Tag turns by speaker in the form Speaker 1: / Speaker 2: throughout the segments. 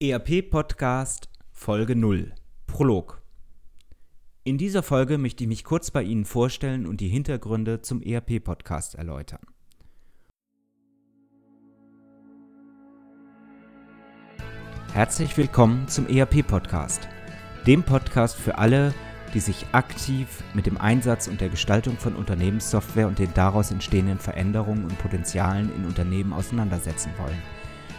Speaker 1: ERP Podcast Folge 0 Prolog In dieser Folge möchte ich mich kurz bei Ihnen vorstellen und die Hintergründe zum ERP Podcast erläutern. Herzlich willkommen zum ERP Podcast, dem Podcast für alle, die sich aktiv mit dem Einsatz und der Gestaltung von Unternehmenssoftware und den daraus entstehenden Veränderungen und Potenzialen in Unternehmen auseinandersetzen wollen.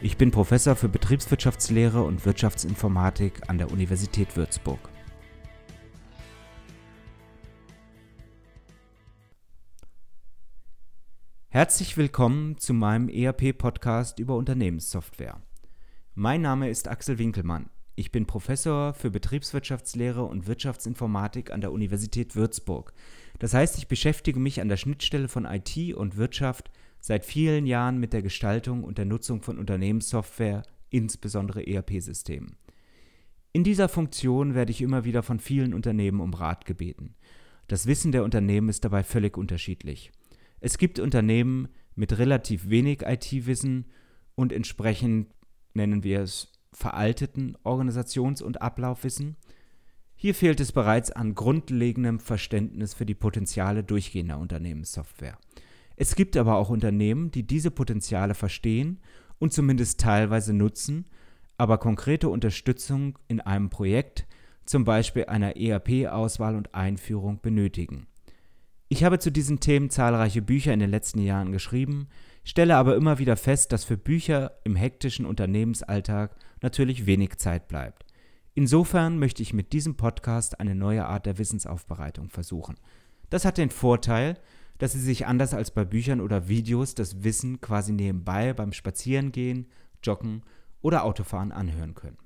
Speaker 1: Ich bin Professor für Betriebswirtschaftslehre und Wirtschaftsinformatik an der Universität Würzburg. Herzlich willkommen zu meinem ERP-Podcast über Unternehmenssoftware. Mein Name ist Axel Winkelmann. Ich bin Professor für Betriebswirtschaftslehre und Wirtschaftsinformatik an der Universität Würzburg. Das heißt, ich beschäftige mich an der Schnittstelle von IT und Wirtschaft seit vielen Jahren mit der Gestaltung und der Nutzung von Unternehmenssoftware, insbesondere ERP-Systemen. In dieser Funktion werde ich immer wieder von vielen Unternehmen um Rat gebeten. Das Wissen der Unternehmen ist dabei völlig unterschiedlich. Es gibt Unternehmen mit relativ wenig IT-Wissen und entsprechend nennen wir es veralteten Organisations- und Ablaufwissen. Hier fehlt es bereits an grundlegendem Verständnis für die Potenziale durchgehender Unternehmenssoftware. Es gibt aber auch Unternehmen, die diese Potenziale verstehen und zumindest teilweise nutzen, aber konkrete Unterstützung in einem Projekt, zum Beispiel einer ERP-Auswahl und Einführung, benötigen. Ich habe zu diesen Themen zahlreiche Bücher in den letzten Jahren geschrieben, stelle aber immer wieder fest, dass für Bücher im hektischen Unternehmensalltag natürlich wenig Zeit bleibt. Insofern möchte ich mit diesem Podcast eine neue Art der Wissensaufbereitung versuchen. Das hat den Vorteil, dass sie sich anders als bei Büchern oder Videos das Wissen quasi nebenbei beim Spazierengehen, Joggen oder Autofahren anhören können.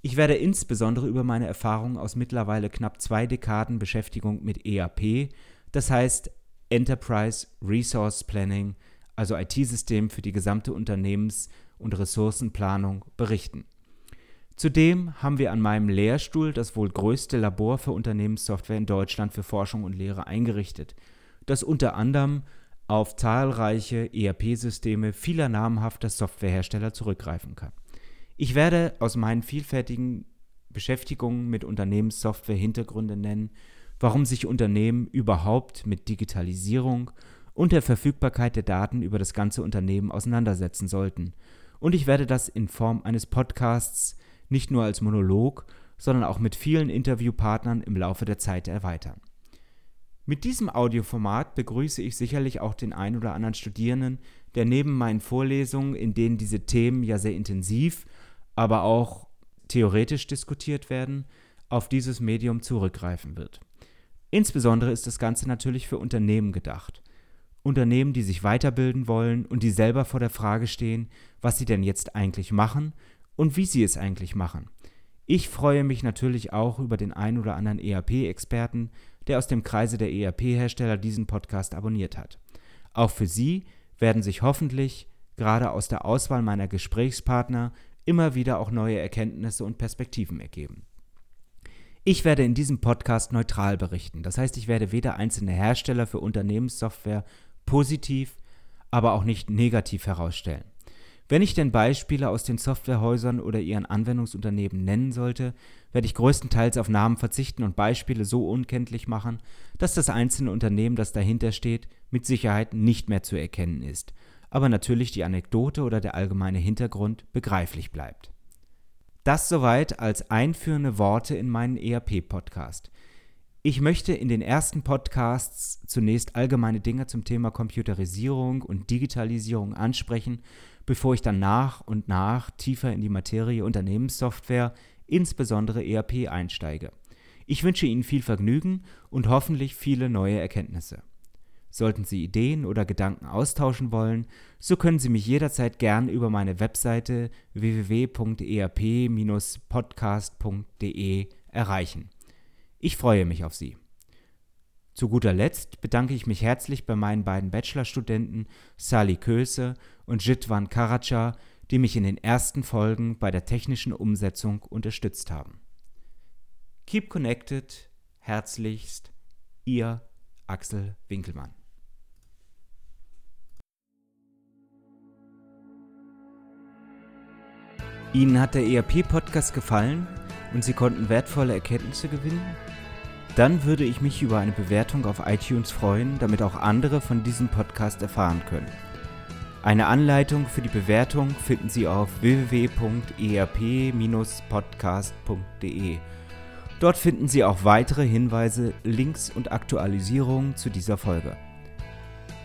Speaker 1: Ich werde insbesondere über meine Erfahrungen aus mittlerweile knapp zwei Dekaden Beschäftigung mit ERP, das heißt Enterprise Resource Planning, also IT-System für die gesamte Unternehmens- und Ressourcenplanung, berichten. Zudem haben wir an meinem Lehrstuhl das wohl größte Labor für Unternehmenssoftware in Deutschland für Forschung und Lehre eingerichtet – das unter anderem auf zahlreiche ERP-Systeme vieler namhafter Softwarehersteller zurückgreifen kann. Ich werde aus meinen vielfältigen Beschäftigungen mit Unternehmenssoftware Hintergründe nennen, warum sich Unternehmen überhaupt mit Digitalisierung und der Verfügbarkeit der Daten über das ganze Unternehmen auseinandersetzen sollten. Und ich werde das in Form eines Podcasts nicht nur als Monolog, sondern auch mit vielen Interviewpartnern im Laufe der Zeit erweitern. Mit diesem Audioformat begrüße ich sicherlich auch den ein oder anderen Studierenden, der neben meinen Vorlesungen, in denen diese Themen ja sehr intensiv, aber auch theoretisch diskutiert werden, auf dieses Medium zurückgreifen wird. Insbesondere ist das Ganze natürlich für Unternehmen gedacht. Unternehmen, die sich weiterbilden wollen und die selber vor der Frage stehen, was sie denn jetzt eigentlich machen und wie sie es eigentlich machen. Ich freue mich natürlich auch über den ein oder anderen ERP-Experten, der aus dem Kreise der ERP-Hersteller diesen Podcast abonniert hat. Auch für Sie werden sich hoffentlich gerade aus der Auswahl meiner Gesprächspartner immer wieder auch neue Erkenntnisse und Perspektiven ergeben. Ich werde in diesem Podcast neutral berichten. Das heißt, ich werde weder einzelne Hersteller für Unternehmenssoftware positiv, aber auch nicht negativ herausstellen. Wenn ich denn Beispiele aus den Softwarehäusern oder ihren Anwendungsunternehmen nennen sollte, werde ich größtenteils auf Namen verzichten und Beispiele so unkenntlich machen, dass das einzelne Unternehmen, das dahinter steht, mit Sicherheit nicht mehr zu erkennen ist, aber natürlich die Anekdote oder der allgemeine Hintergrund begreiflich bleibt. Das soweit als einführende Worte in meinen ERP-Podcast. Ich möchte in den ersten Podcasts zunächst allgemeine Dinge zum Thema Computerisierung und Digitalisierung ansprechen bevor ich dann nach und nach tiefer in die Materie Unternehmenssoftware, insbesondere ERP, einsteige. Ich wünsche Ihnen viel Vergnügen und hoffentlich viele neue Erkenntnisse. Sollten Sie Ideen oder Gedanken austauschen wollen, so können Sie mich jederzeit gern über meine Webseite www.erp-podcast.de erreichen. Ich freue mich auf Sie. Zu guter Letzt bedanke ich mich herzlich bei meinen beiden Bachelorstudenten Sali Köse und Jitwan Karaca, die mich in den ersten Folgen bei der technischen Umsetzung unterstützt haben. Keep connected, herzlichst, Ihr Axel Winkelmann. Ihnen hat der ERP-Podcast gefallen und Sie konnten wertvolle Erkenntnisse gewinnen? Dann würde ich mich über eine Bewertung auf iTunes freuen, damit auch andere von diesem Podcast erfahren können. Eine Anleitung für die Bewertung finden Sie auf www.erp-podcast.de. Dort finden Sie auch weitere Hinweise, Links und Aktualisierungen zu dieser Folge.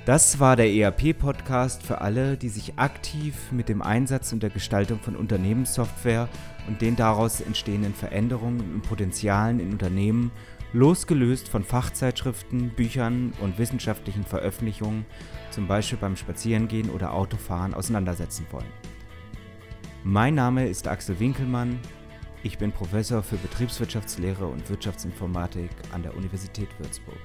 Speaker 1: Das war der ERP-Podcast für alle, die sich aktiv mit dem Einsatz und der Gestaltung von Unternehmenssoftware und den daraus entstehenden Veränderungen und Potenzialen in Unternehmen, losgelöst von Fachzeitschriften, Büchern und wissenschaftlichen Veröffentlichungen, zum Beispiel beim Spazierengehen oder Autofahren, auseinandersetzen wollen. Mein Name ist Axel Winkelmann. Ich bin Professor für Betriebswirtschaftslehre und Wirtschaftsinformatik an der Universität Würzburg.